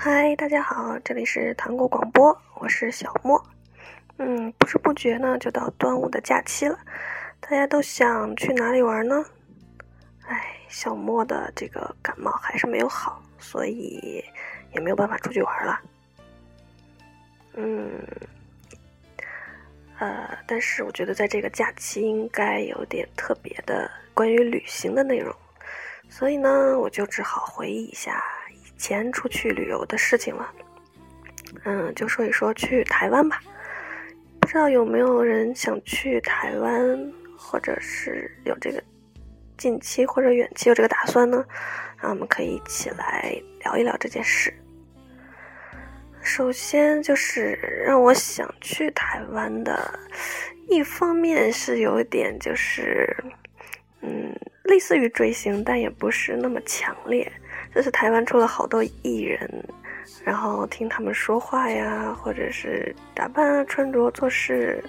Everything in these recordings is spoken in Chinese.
嗨，大家好，这里是糖果广播，我是小莫。嗯，不知不觉呢，就到端午的假期了，大家都想去哪里玩呢？哎，小莫的这个感冒还是没有好，所以也没有办法出去玩了。嗯，呃，但是我觉得在这个假期应该有点特别的关于旅行的内容，所以呢，我就只好回忆一下前出去旅游的事情了。嗯，就说一说去台湾吧。不知道有没有人想去台湾，或者是有这个近期或者远期有这个打算呢？啊我们可以一起来聊一聊这件事。首先就是让我想去台湾的，一方面是有一点就是，嗯，类似于追星，但也不是那么强烈。就是台湾出了好多艺人。然后听他们说话呀，或者是打扮啊、穿着、做事，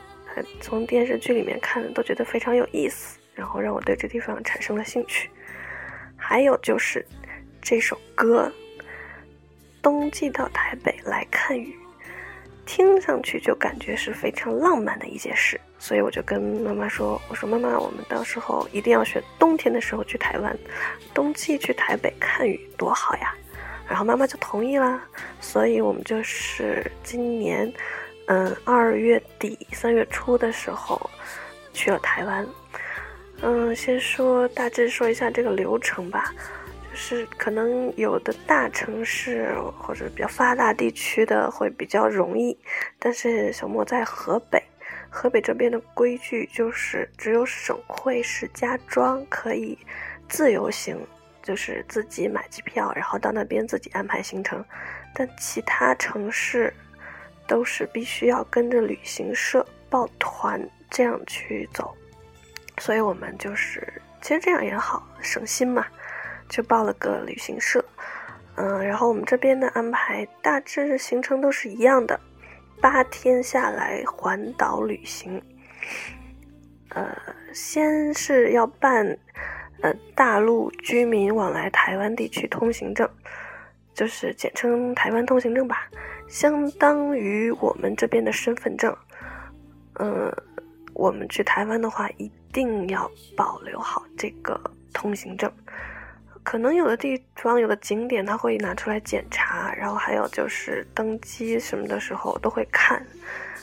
从电视剧里面看都觉得非常有意思，然后让我对这地方产生了兴趣。还有就是这首歌《冬季到台北来看雨》，听上去就感觉是非常浪漫的一件事，所以我就跟妈妈说：“我说妈妈，我们到时候一定要选冬天的时候去台湾，冬季去台北看雨多好呀！”然后妈妈就同意啦，所以我们就是今年，嗯，二月底三月初的时候去了台湾。嗯，先说大致说一下这个流程吧，是可能有的大城市或者比较发达地区的会比较容易，但是小莫在河北，河北这边的规矩就是只有省会石家庄可以自由行。就是自己买机票，然后到那边自己安排行程，但其他城市都是必须要跟着旅行社报团这样去走，所以我们就是其实这样也好省心嘛，就报了个旅行社，嗯，然后我们这边的安排大致行程都是一样的，八天下来环岛旅行，呃，先是要办。呃，大陆居民往来台湾地区通行证，就是简称台湾通行证吧，相当于我们这边的身份证。嗯，我们去台湾的话，一定要保留好这个通行证。可能有的地方有的景点他会拿出来检查，然后还有就是登机什么的时候都会看，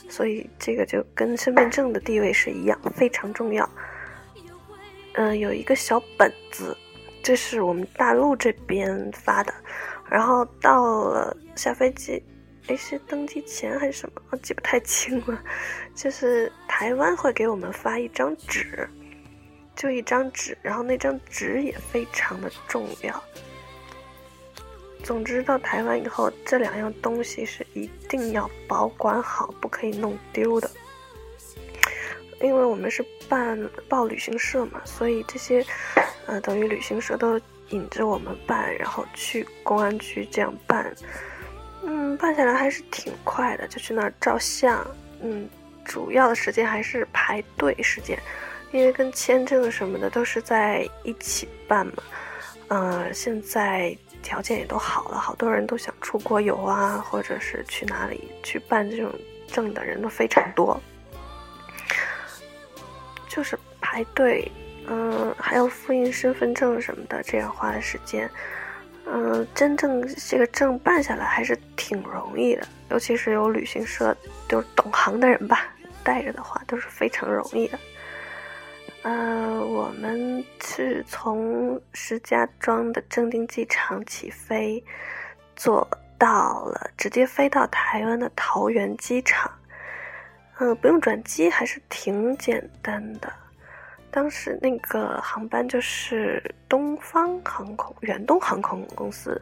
所以这个就跟身份证的地位是一样，非常重要。嗯，有一个小本子，这是我们大陆这边发的，然后到了下飞机，哎，是登机前还是什么？我记不太清了。就是台湾会给我们发一张纸，就一张纸，然后那张纸也非常的重要。总之，到台湾以后，这两样东西是一定要保管好，不可以弄丢的。因为我们是办报旅行社嘛，所以这些，呃，等于旅行社都引着我们办，然后去公安局这样办，嗯，办下来还是挺快的，就去那儿照相，嗯，主要的时间还是排队时间，因为跟签证什么的都是在一起办嘛，嗯，现在条件也都好了，好多人都想出国游啊，或者是去哪里去办这种证的人都非常多。就是排队，嗯，还要复印身份证什么的，这样花的时间，嗯，真正这个证办下来还是挺容易的，尤其是有旅行社就是懂行的人吧，带着的话都是非常容易的。呃，我们是从石家庄的正定机场起飞，坐到了直接飞到台湾的桃园机场。嗯，不用转机还是挺简单的。当时那个航班就是东方航空、远东航空公司，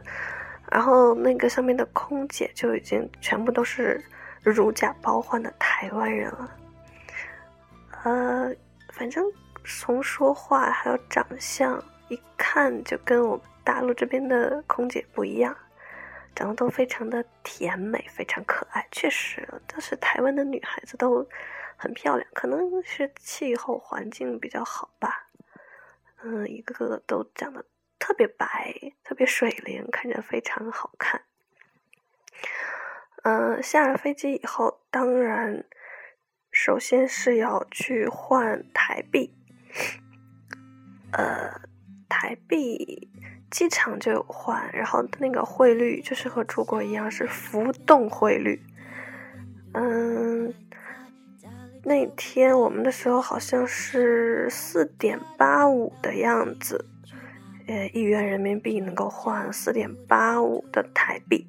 然后那个上面的空姐就已经全部都是如假包换的台湾人了。呃，反正从说话还有长相，一看就跟我们大陆这边的空姐不一样。长得都非常的甜美，非常可爱。确实，但是台湾的女孩子都很漂亮，可能是气候环境比较好吧。嗯，一个个都长得特别白，特别水灵，看着非常好看。嗯，下了飞机以后，当然首先是要去换台币。呃，台币机场就有换，然后那个汇率就是和出国一样是浮动汇率。嗯，那天我们的时候好像是四点八五的样子，呃，一元人民币能够换四点八五的台币。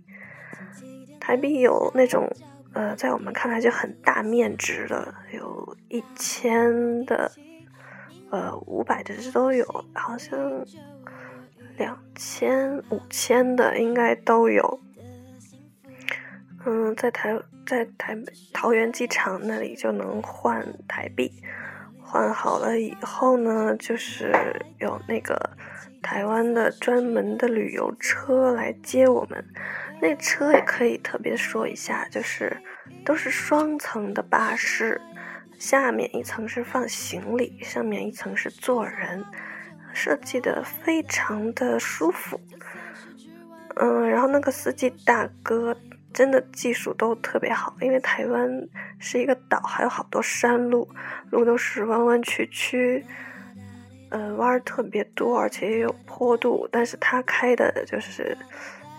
台币有那种，呃，在我们看来就很大面值的，有一千的。呃，五百的都有，好像两千、五千的应该都有。嗯，在台在台桃园机场那里就能换台币，换好了以后呢，就是有那个台湾的专门的旅游车来接我们。那车也可以特别说一下，就是都是双层的巴士。下面一层是放行李，上面一层是坐人，设计的非常的舒服。嗯，然后那个司机大哥真的技术都特别好，因为台湾是一个岛，还有好多山路，路都是弯弯曲曲，呃，弯儿特别多，而且也有坡度，但是他开的就是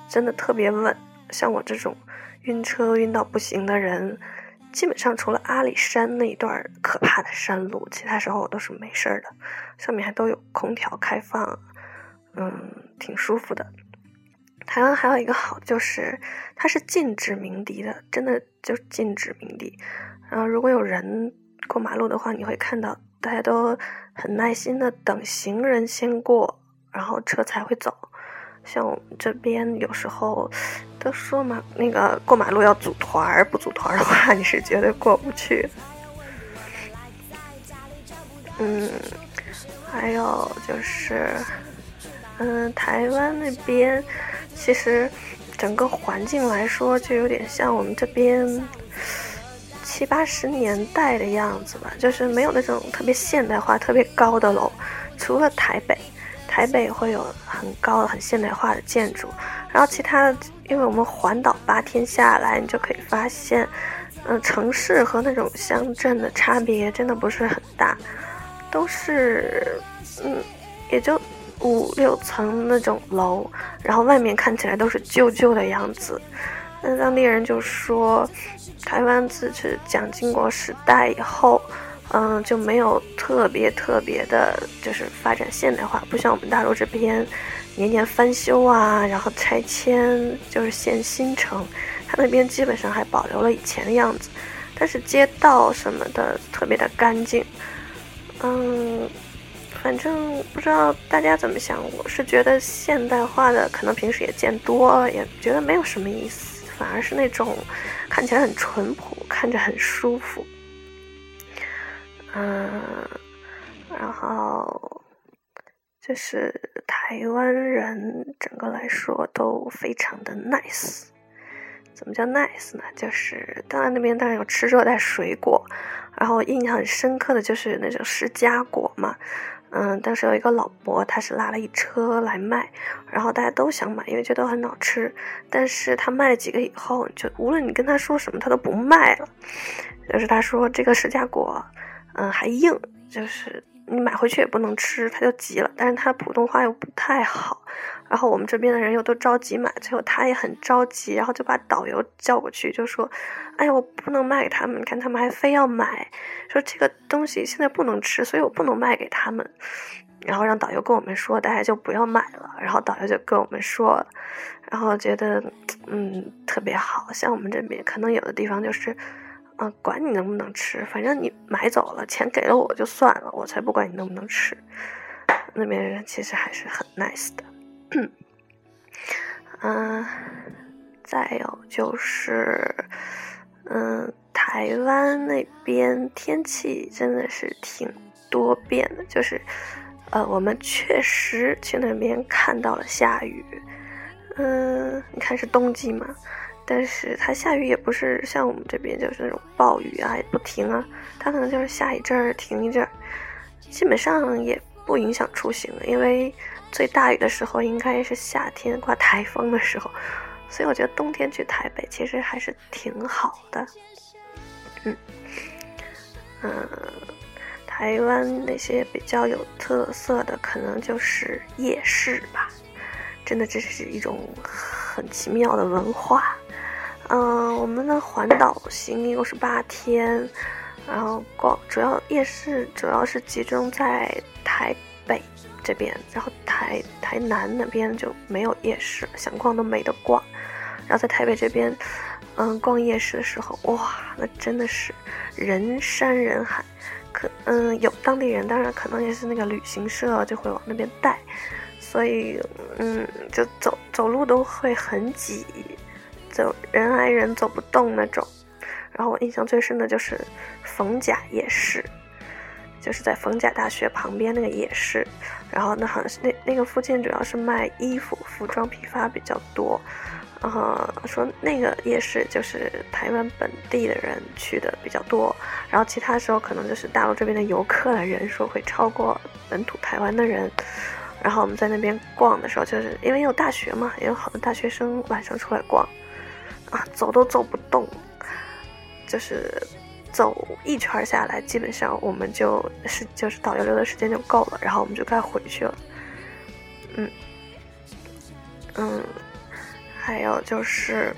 真的特别稳，像我这种晕车晕到不行的人。基本上除了阿里山那一段可怕的山路，其他时候我都是没事儿的。上面还都有空调开放，嗯，挺舒服的。台湾还有一个好就是它是禁止鸣笛的，真的就禁止鸣笛。然后如果有人过马路的话，你会看到大家都很耐心的等行人先过，然后车才会走。像我们这边有时候都说嘛，那个过马路要组团儿，不组团的话 你是绝对过不去。嗯，还有就是，嗯，台湾那边其实整个环境来说就有点像我们这边七八十年代的样子吧，就是没有那种特别现代化、特别高的楼，除了台北。台北会有很高的、很现代化的建筑，然后其他的，因为我们环岛八天下来，你就可以发现，嗯，城市和那种乡镇的差别真的不是很大，都是，嗯，也就五六层那种楼，然后外面看起来都是旧旧的样子。那当地人就说，台湾自是蒋经国时代以后。嗯，就没有特别特别的，就是发展现代化，不像我们大陆这边，年年翻修啊，然后拆迁，就是建新城。它那边基本上还保留了以前的样子，但是街道什么的特别的干净。嗯，反正不知道大家怎么想，我是觉得现代化的可能平时也见多了，也觉得没有什么意思，反而是那种看起来很淳朴，看着很舒服。嗯，然后就是台湾人整个来说都非常的 nice。怎么叫 nice 呢？就是当然那边当然有吃热带水果，然后印象很深刻的就是那种释迦果嘛。嗯，当时有一个老伯，他是拉了一车来卖，然后大家都想买，因为觉得很好吃。但是他卖了几个以后，就无论你跟他说什么，他都不卖了。就是他说这个释迦果。嗯，还硬，就是你买回去也不能吃，他就急了。但是他普通话又不太好，然后我们这边的人又都着急买，最后他也很着急，然后就把导游叫过去，就说：“哎呀，我不能卖给他们，你看他们还非要买，说这个东西现在不能吃，所以我不能卖给他们。”然后让导游跟我们说，大家就不要买了。然后导游就跟我们说，然后觉得嗯特别好，像我们这边可能有的地方就是。啊，管你能不能吃，反正你买走了，钱给了我就算了，我才不管你能不能吃。那边人其实还是很 nice 的。嗯，再有就是，嗯，台湾那边天气真的是挺多变的，就是，呃，我们确实去那边看到了下雨。嗯，你看是冬季嘛。但是它下雨也不是像我们这边就是那种暴雨啊，也不停啊，它可能就是下一阵儿停一阵儿，基本上也不影响出行因为最大雨的时候应该是夏天刮台风的时候，所以我觉得冬天去台北其实还是挺好的。嗯嗯，台湾那些比较有特色的，可能就是夜市吧。真的，这是一种很奇妙的文化。嗯，我们的环岛行一共是八天，然后逛主要夜市主要是集中在台北这边，然后台台南那边就没有夜市，想逛都没得逛。然后在台北这边，嗯，逛夜市的时候，哇，那真的是人山人海。可嗯，有当地人，当然可能也是那个旅行社就会往那边带，所以嗯，就走走路都会很挤。走人挨人走不动那种，然后我印象最深的就是逢甲夜市，就是在逢甲大学旁边那个夜市，然后那好像是那那个附近主要是卖衣服、服装批发比较多，然后说那个夜市就是台湾本地的人去的比较多，然后其他时候可能就是大陆这边的游客的人数会超过本土台湾的人。然后我们在那边逛的时候，就是因为有大学嘛，也有好多大学生晚上出来逛。啊，走都走不动，就是走一圈下来，基本上我们就是就是导游留的时间就够了，然后我们就该回去了。嗯嗯，还有就是，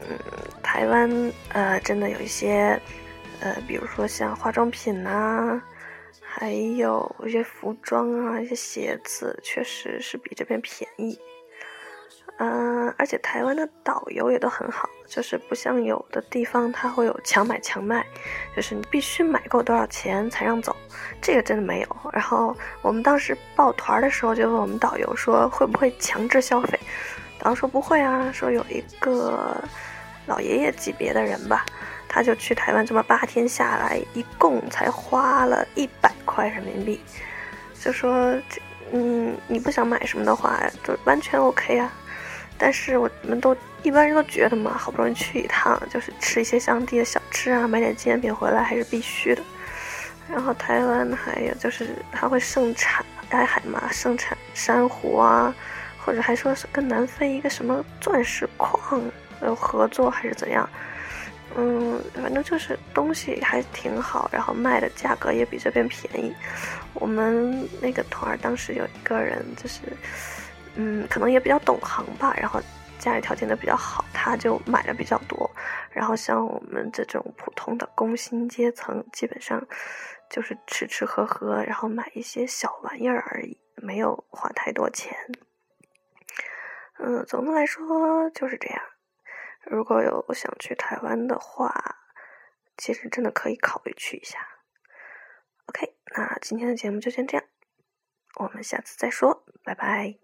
嗯，台湾呃，真的有一些呃，比如说像化妆品呐，还有一些服装啊，一些鞋子，确实是比这边便宜。嗯，而且台湾的导游也都很好，就是不像有的地方他会有强买强卖，就是你必须买够多少钱才让走，这个真的没有。然后我们当时报团的时候就问我们导游说会不会强制消费，导游说不会啊，说有一个老爷爷级别的人吧，他就去台湾这么八天下来，一共才花了一百块人民币，就说这嗯你不想买什么的话，就完全 OK 啊。但是我们都一般人都觉得嘛，好不容易去一趟，就是吃一些当地的小吃啊，买点纪念品回来还是必须的。然后台湾还有就是它会盛产大海嘛，盛产珊瑚啊，或者还说是跟南非一个什么钻石矿有合作还是怎样。嗯，反正就是东西还挺好，然后卖的价格也比这边便宜。我们那个团儿当时有一个人就是。嗯，可能也比较懂行吧，然后家里条件都比较好，他就买的比较多。然后像我们这种普通的工薪阶层，基本上就是吃吃喝喝，然后买一些小玩意儿而已，没有花太多钱。嗯，总的来说就是这样。如果有想去台湾的话，其实真的可以考虑去一下。OK，那今天的节目就先这样，我们下次再说，拜拜。